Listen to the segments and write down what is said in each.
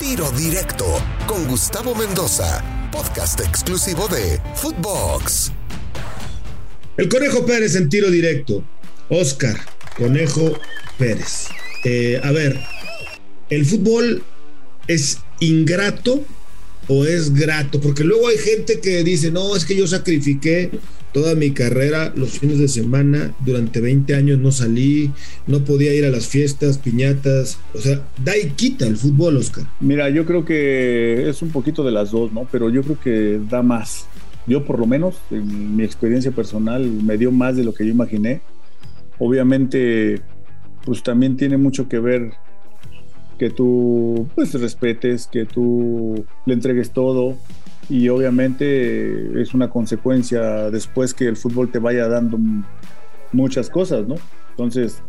Tiro Directo con Gustavo Mendoza, podcast exclusivo de Footbox. El Conejo Pérez en tiro directo. Oscar, Conejo Pérez. Eh, a ver, ¿el fútbol es ingrato o es grato? Porque luego hay gente que dice, no, es que yo sacrifiqué toda mi carrera, los fines de semana, durante 20 años no salí, no podía ir a las fiestas, piñatas, o sea, da y quita el fútbol, Oscar. Mira, yo creo que es un poquito de las dos, ¿no? Pero yo creo que da más. Yo por lo menos, en mi experiencia personal, me dio más de lo que yo imaginé. Obviamente, pues también tiene mucho que ver que tú pues respetes, que tú le entregues todo, y obviamente es una consecuencia después que el fútbol te vaya dando muchas cosas, ¿no? Entonces,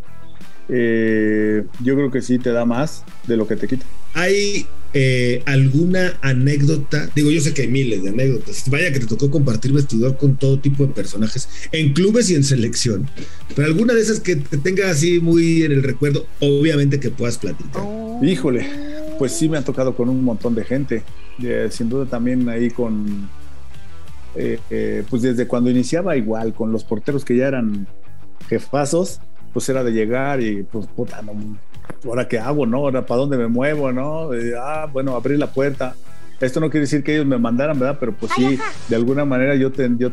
eh, yo creo que sí te da más de lo que te quita. ¿Hay eh, alguna anécdota? Digo, yo sé que hay miles de anécdotas. Vaya que te tocó compartir vestidor con todo tipo de personajes, en clubes y en selección. Pero alguna de esas que te tenga así muy en el recuerdo, obviamente que puedas platicar. Híjole, pues sí me ha tocado con un montón de gente. sin duda también ahí con, eh, eh, pues desde cuando iniciaba igual, con los porteros que ya eran jefazos, pues era de llegar y pues puta, no, ahora qué hago, ¿no? Ahora para dónde me muevo, ¿no? ah, bueno, abrir la puerta. Esto no quiere decir que ellos me mandaran, ¿verdad? Pero pues sí, de alguna manera yo, yo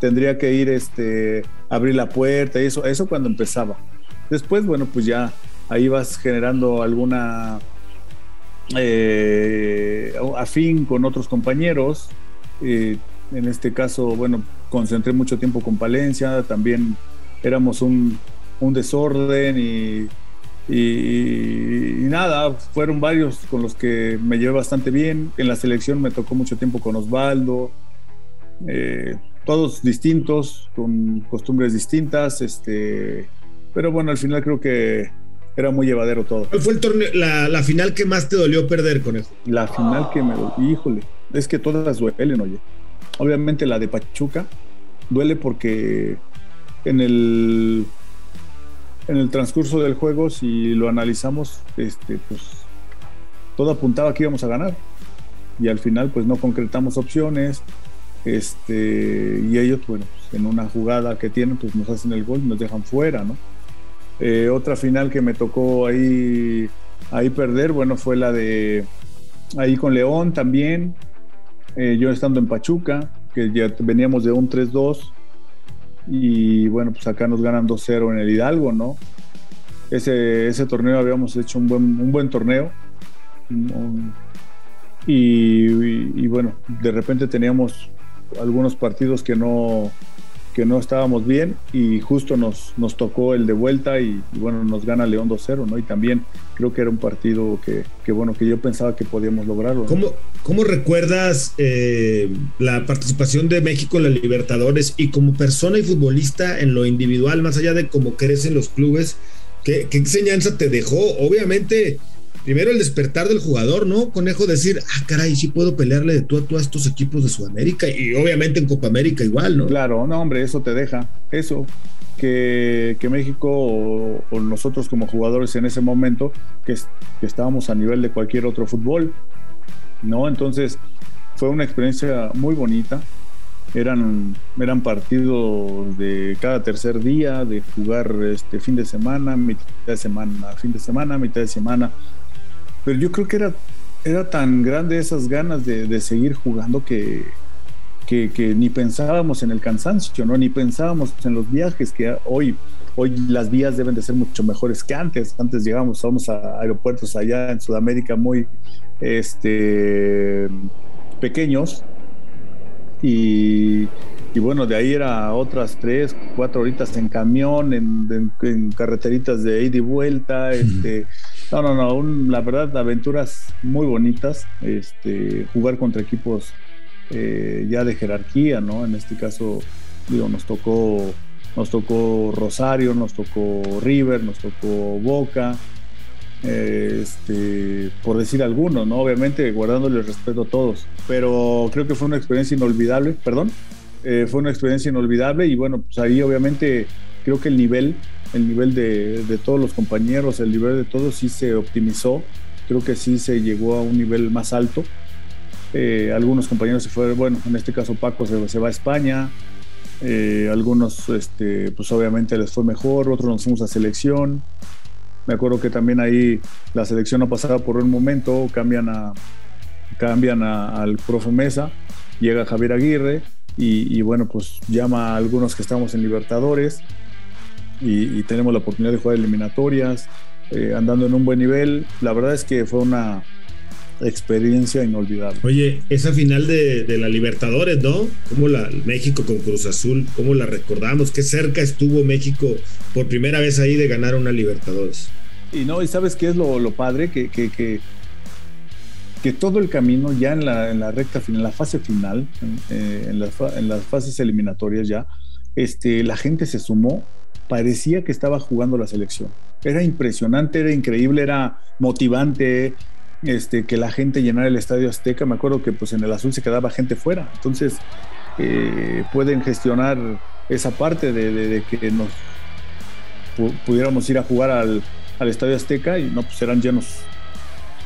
tendría que ir, este, abrir la puerta y eso, eso cuando empezaba. Después, bueno, pues ya ahí vas generando alguna eh, afín con otros compañeros. Eh, en este caso, bueno, concentré mucho tiempo con Palencia, también éramos un, desorden y, nada, fueron varios con los que me llevé bastante bien. En la selección me tocó mucho tiempo con Osvaldo, eh, todos distintos, con costumbres distintas, este, pero bueno, al final creo que era muy llevadero todo. ¿Cuál fue el torneo, la, final que más te dolió perder con eso? La final que me dolió, híjole, es que todas duelen, oye. Obviamente la de Pachuca duele porque en el en el transcurso del juego, si lo analizamos, este, pues todo apuntaba que íbamos a ganar. Y al final, pues no concretamos opciones. Este, y ellos, bueno, pues, en una jugada que tienen, pues nos hacen el gol y nos dejan fuera, ¿no? Eh, otra final que me tocó ahí, ahí perder, bueno, fue la de ahí con León también. Eh, yo estando en Pachuca, que ya veníamos de un 3-2. Y bueno, pues acá nos ganan 2-0 en el Hidalgo, ¿no? Ese, ese torneo habíamos hecho un buen, un buen torneo. y, bueno, de repente teníamos algunos partidos que no, que no estábamos bien y justo nos, nos tocó el de vuelta y, bueno, nos gana León 2-0, ¿no? Y también creo que era un partido que, que bueno, que yo pensaba que podíamos lograrlo. ¿Cómo, ¿Cómo, recuerdas eh, la participación de México en la Libertadores y como persona y futbolista en lo individual, más allá de cómo crecen los clubes? ¿Qué, qué enseñanza te dejó? Obviamente primero el despertar del jugador, ¿no? Conejo decir, ah, caray, sí puedo pelearle de tú a tú estos equipos de Sudamérica y obviamente en Copa América igual, ¿no? Claro, no, hombre, eso te deja, eso. Que, México o, nosotros como jugadores en ese momento, que, que estábamos a nivel de cualquier otro fútbol, ¿no? Entonces fue una experiencia muy bonita. Eran, eran partidos de cada tercer día, de jugar este fin de semana, mitad de semana, fin de semana, mitad de semana pero yo creo que era, era tan grande esas ganas de, seguir jugando que, que, ni pensábamos en el cansancio, ¿no? Ni pensábamos en los viajes que hoy, hoy las vías deben de ser mucho mejores que antes. Antes llegamos, vamos a aeropuertos allá en Sudamérica muy este, pequeños y, bueno, de ahí era otras tres, cuatro horitas en camión, en, carreteritas de ida y vuelta, este, no, no, no, la verdad, aventuras muy bonitas, este, jugar contra equipos eh, ya de jerarquía, ¿no? En este caso, digo, nos tocó, nos tocó Rosario, nos tocó River, nos tocó Boca, este, por decir algunos, ¿no? Obviamente guardándole respeto a todos, pero creo que fue una experiencia inolvidable, perdón, eh, fue una experiencia inolvidable y bueno, pues ahí obviamente creo que el nivel el nivel de, todos los compañeros, el nivel de todos sí se optimizó creo que sí se llegó a un nivel más alto. Eh, algunos compañeros se fueron, bueno, en este caso Paco se, va a España, eh, algunos, este, pues obviamente les fue mejor, otros nos fuimos a selección. Me acuerdo que también ahí la selección no pasaba por un momento, cambian, a, cambian al profe Mesa, llega Javier Aguirre y, bueno, pues llama a algunos que estamos en Libertadores y, tenemos la oportunidad de jugar eliminatorias, eh, andando en un buen nivel. La verdad es que fue una, experiencia inolvidable. Oye, esa final de, la Libertadores, ¿no? Como la México con Cruz Azul, ¿cómo la recordamos? Qué cerca estuvo México por primera vez ahí de ganar una Libertadores. Y no, y sabes qué es lo, padre, que, que, que, todo el camino ya en la, en la recta final, en la fase final, eh, en, las, en las fases eliminatorias ya, este, la gente se sumó, parecía que estaba jugando la selección. Era impresionante, era increíble, era motivante, este, que la gente llenara el Estadio Azteca. Me acuerdo que pues en el azul se quedaba gente fuera. Entonces eh, pueden gestionar esa parte de, que nos pudiéramos ir a jugar al, Estadio Azteca y no, pues eran llenos,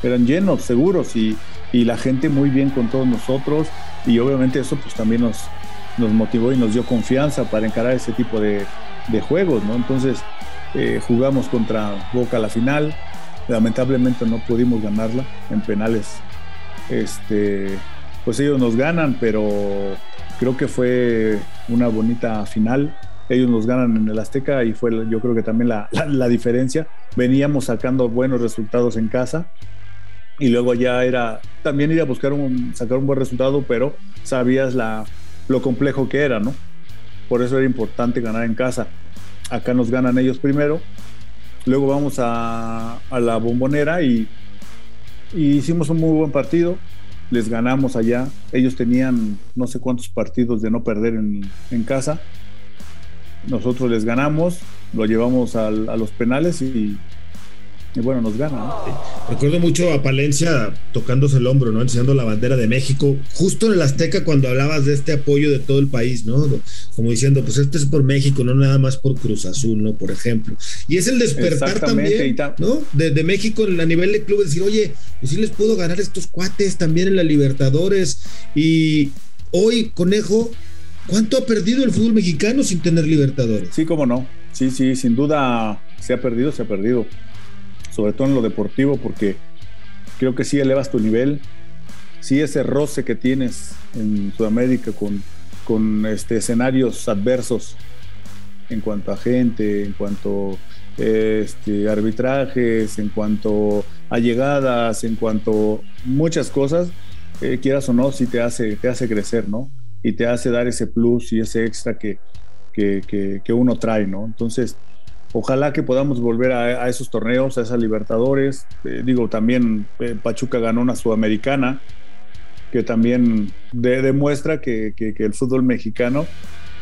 eran llenos, seguros y, la gente muy bien con todos nosotros y obviamente eso pues también nos, nos motivó y nos dio confianza para encarar ese tipo de, juegos, ¿no? Entonces eh, jugamos contra Boca la final, Lamentablemente no pudimos ganarla en penales. Este, pues ellos nos ganan, pero creo que fue una bonita final. Ellos nos ganan en el Azteca y fue yo creo que también la, la, diferencia. Veníamos sacando buenos resultados en casa y luego ya era también ir a buscar un, sacar un buen resultado, pero sabías la, lo complejo que era, ¿no? Por eso era importante ganar en casa. Acá nos ganan ellos primero Luego vamos a, la bombonera y, hicimos un muy buen partido. Les ganamos allá. Ellos tenían no sé cuántos partidos de no perder en casa. Nosotros les ganamos, lo llevamos a los penales y, y bueno, nos gana. Recuerdo mucho a Palencia tocándose el hombro, ¿no? Enseñando la bandera de México, justo en el Azteca cuando hablabas de este apoyo de todo el país, ¿no? Como diciendo, pues este es por México, no nada más por Cruz Azul, ¿no? Por ejemplo. Y es el despertar también, ¿no? De, México a nivel de club, decir, oye, pues sí les puedo ganar estos cuates también en la Libertadores. Y hoy, Conejo, ¿cuánto ha perdido el fútbol mexicano sin tener Libertadores? Sí, cómo no. Sí, sí, sin duda se ha perdido, se ha perdido sobre todo en lo deportivo, porque creo que sí elevas tu nivel, sí ese roce que tienes en Sudamérica con, con este, escenarios adversos en cuanto a gente, en cuanto este, arbitrajes, en cuanto a llegadas, en cuanto muchas cosas, eh, quieras o no, sí te hace, te hace crecer, ¿no? Y te hace dar ese plus y ese extra que, que, que uno trae, ¿no? Entonces, Ojalá que podamos volver a, esos torneos, a esas Libertadores. Eh, digo, también eh, Pachuca ganó una Sudamericana, que también demuestra que, el fútbol mexicano,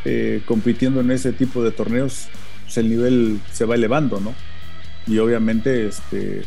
eh, compitiendo en ese tipo de torneos, pues el nivel se va elevando, ¿no? Y obviamente este,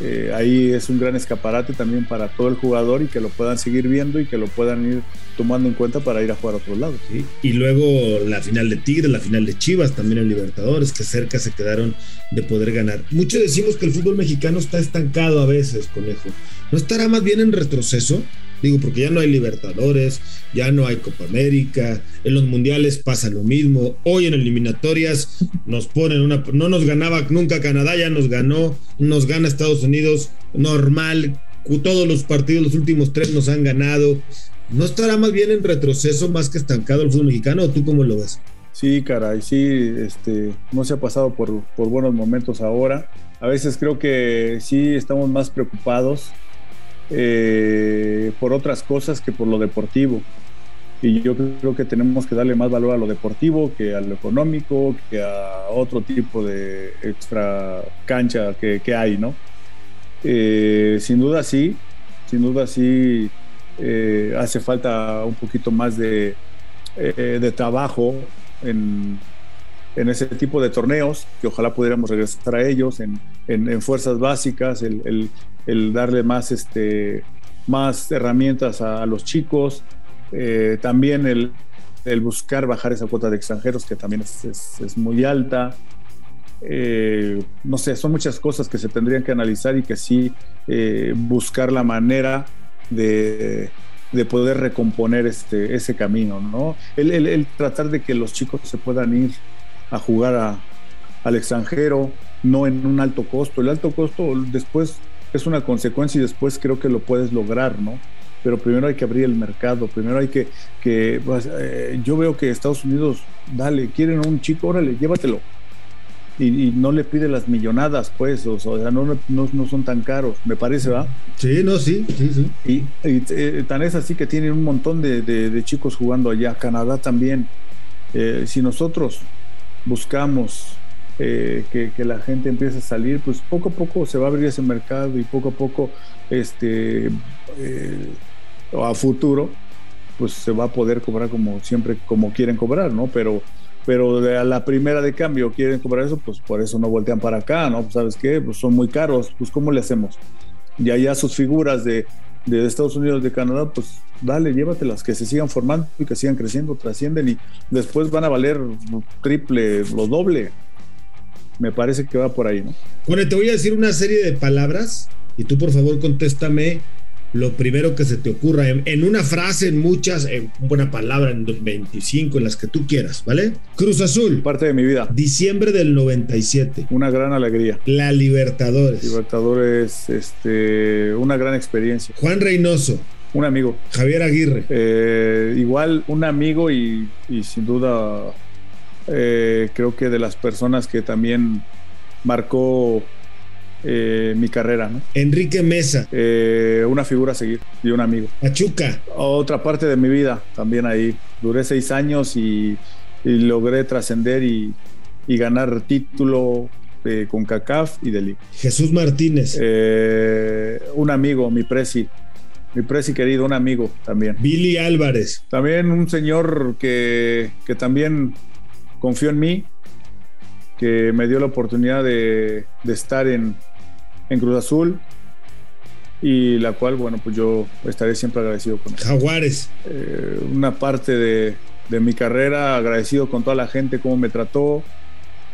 eh, ahí es un gran escaparate también para todo el jugador y que lo puedan seguir viendo y que lo puedan ir tomando en cuenta para ir a jugar a otros lados. Y luego la final de Tigre, la final de Chivas, también en Libertadores, que cerca se quedaron de poder ganar. Muchos decimos que el fútbol mexicano está estancado a veces, conejo. ¿No estará más bien en retroceso? Digo, porque ya no hay Libertadores, ya no hay Copa América, en los mundiales pasa lo mismo. Hoy en eliminatorias nos ponen una. No nos ganaba nunca Canadá, ya nos ganó, nos gana Estados Unidos, normal. Todos los partidos, los últimos tres nos han ganado. ¿No estará más bien en retroceso más que estancado el fútbol mexicano o tú cómo lo ves? Sí, caray, sí, este, no se ha pasado por, por buenos momentos ahora. A veces creo que sí estamos más preocupados eh, por otras cosas que por lo deportivo. Y yo creo que tenemos que darle más valor a lo deportivo que a lo económico, que a otro tipo de extra cancha que, hay, ¿no? Eh, sin duda sí, sin duda sí eh, hace falta un poquito más de, de trabajo en, en, ese tipo de torneos, que ojalá pudiéramos regresar a ellos, en, en, fuerzas básicas, el, el darle más, este, más herramientas a, los chicos, eh, también el, buscar bajar esa cuota de extranjeros que también es, muy alta. eh, no sé, son muchas cosas que se tendrían que analizar y que sí eh, buscar la manera de, poder recomponer este, ese camino, ¿no? El, tratar de que los chicos se puedan ir a jugar al extranjero, no en un alto costo. El alto costo después es una consecuencia y después creo que lo puedes lograr, ¿no? Pero primero hay que abrir el mercado, primero hay que, que pues, eh, yo veo que Estados Unidos, dale, quieren un chico, órale, llévatelo y, no le pide las millonadas, pues, o, sea, no, no, son tan caros, me parece, ¿va? Sí, no, sí, sí, sí. Y, eh, tan es así que tienen un montón de, chicos jugando allá, Canadá también. Eh, si nosotros buscamos eh, que, la gente empiece a salir, pues poco a poco se va a abrir ese mercado y poco a poco, este, a futuro, pues se va a poder cobrar como siempre, como quieren cobrar, ¿no? Pero pero de a la primera de cambio quieren cobrar eso, pues por eso no voltean para acá, ¿no? Pues, ¿Sabes qué? Pues son muy caros, pues ¿cómo le hacemos? Y allá sus figuras de, de Estados Unidos, de Canadá, pues dale, llévatelas, que se sigan formando y que sigan creciendo, trascienden y después van a valer triple, lo doble. Me parece que va por ahí, ¿no? Bueno, te voy a decir una serie de palabras y tú por favor contéstame lo primero que se te ocurra, en, una frase, en muchas, en una palabra, en 25, en las que tú quieras, ¿vale? Cruz Azul. Parte de mi vida. Diciembre del 97. Una gran alegría. La Libertadores. Libertadores, este, una gran experiencia. Juan Reynoso. Un amigo. Javier Aguirre. Eh, igual un amigo y, sin duda eh, creo que de las personas que también marcó eh, mi carrera. ¿no? Enrique Mesa. Eh, una figura a seguir y un amigo. Pachuca. Otra parte de mi vida también ahí. Duré seis años y, logré trascender y, ganar título eh, con CACAF y de Liga. Jesús Martínez. un amigo, mi presi. Mi presi querido, un amigo también. Billy Álvarez. También un señor que, que también confió en mí, que me dio la oportunidad de, de estar en, en Cruz Azul y la cual, bueno, pues yo estaré siempre agradecido con él. Jaguares. Eh, una parte de, de, mi carrera, agradecido con toda la gente, cómo me trató.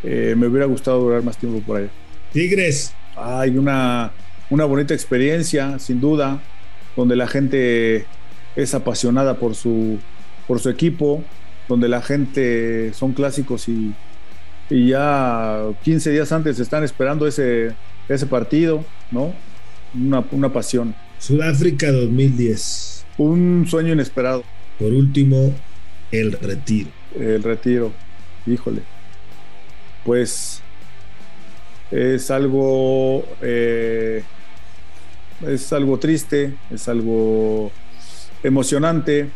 Eh, me hubiera gustado durar más tiempo por ahí. Tigres. Hay una, una bonita experiencia, sin duda, donde la gente es apasionada por su, por su equipo, donde la gente son clásicos y, y ya 15 días antes están esperando ese, ese partido, ¿no? Una, pasión. Sudáfrica 2010. Un sueño inesperado. Por último, el retiro. El retiro, híjole. Pues es algo, eh, es algo triste, es algo emocionante,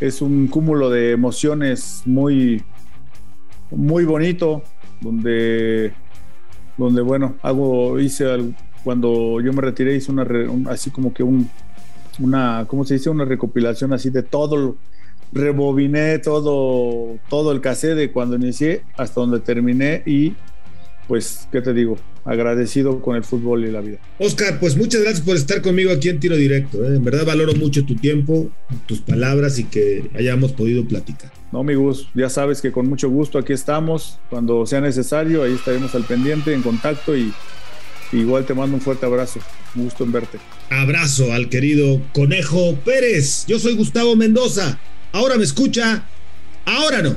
es un cúmulo de emociones muy, muy bonito, donde donde bueno, hago, hice cuando yo me retiré, hice una, así como que un, una, ¿cómo se dice? Una recopilación así de todo, rebobiné todo, todo el cassette de cuando inicié hasta donde terminé y pues, ¿qué te digo? Agradecido con el fútbol y la vida. Oscar, pues muchas gracias por estar conmigo aquí en Tiro Directo. ¿eh? En verdad valoro mucho tu tiempo, tus palabras y que hayamos podido platicar. No, mi Gus, ya sabes que con mucho gusto aquí estamos. Cuando sea necesario, ahí estaremos al pendiente, en contacto y igual te mando un fuerte abrazo. Un gusto en verte. Abrazo al querido Conejo Pérez. Yo soy Gustavo Mendoza. Ahora me escucha, ahora no.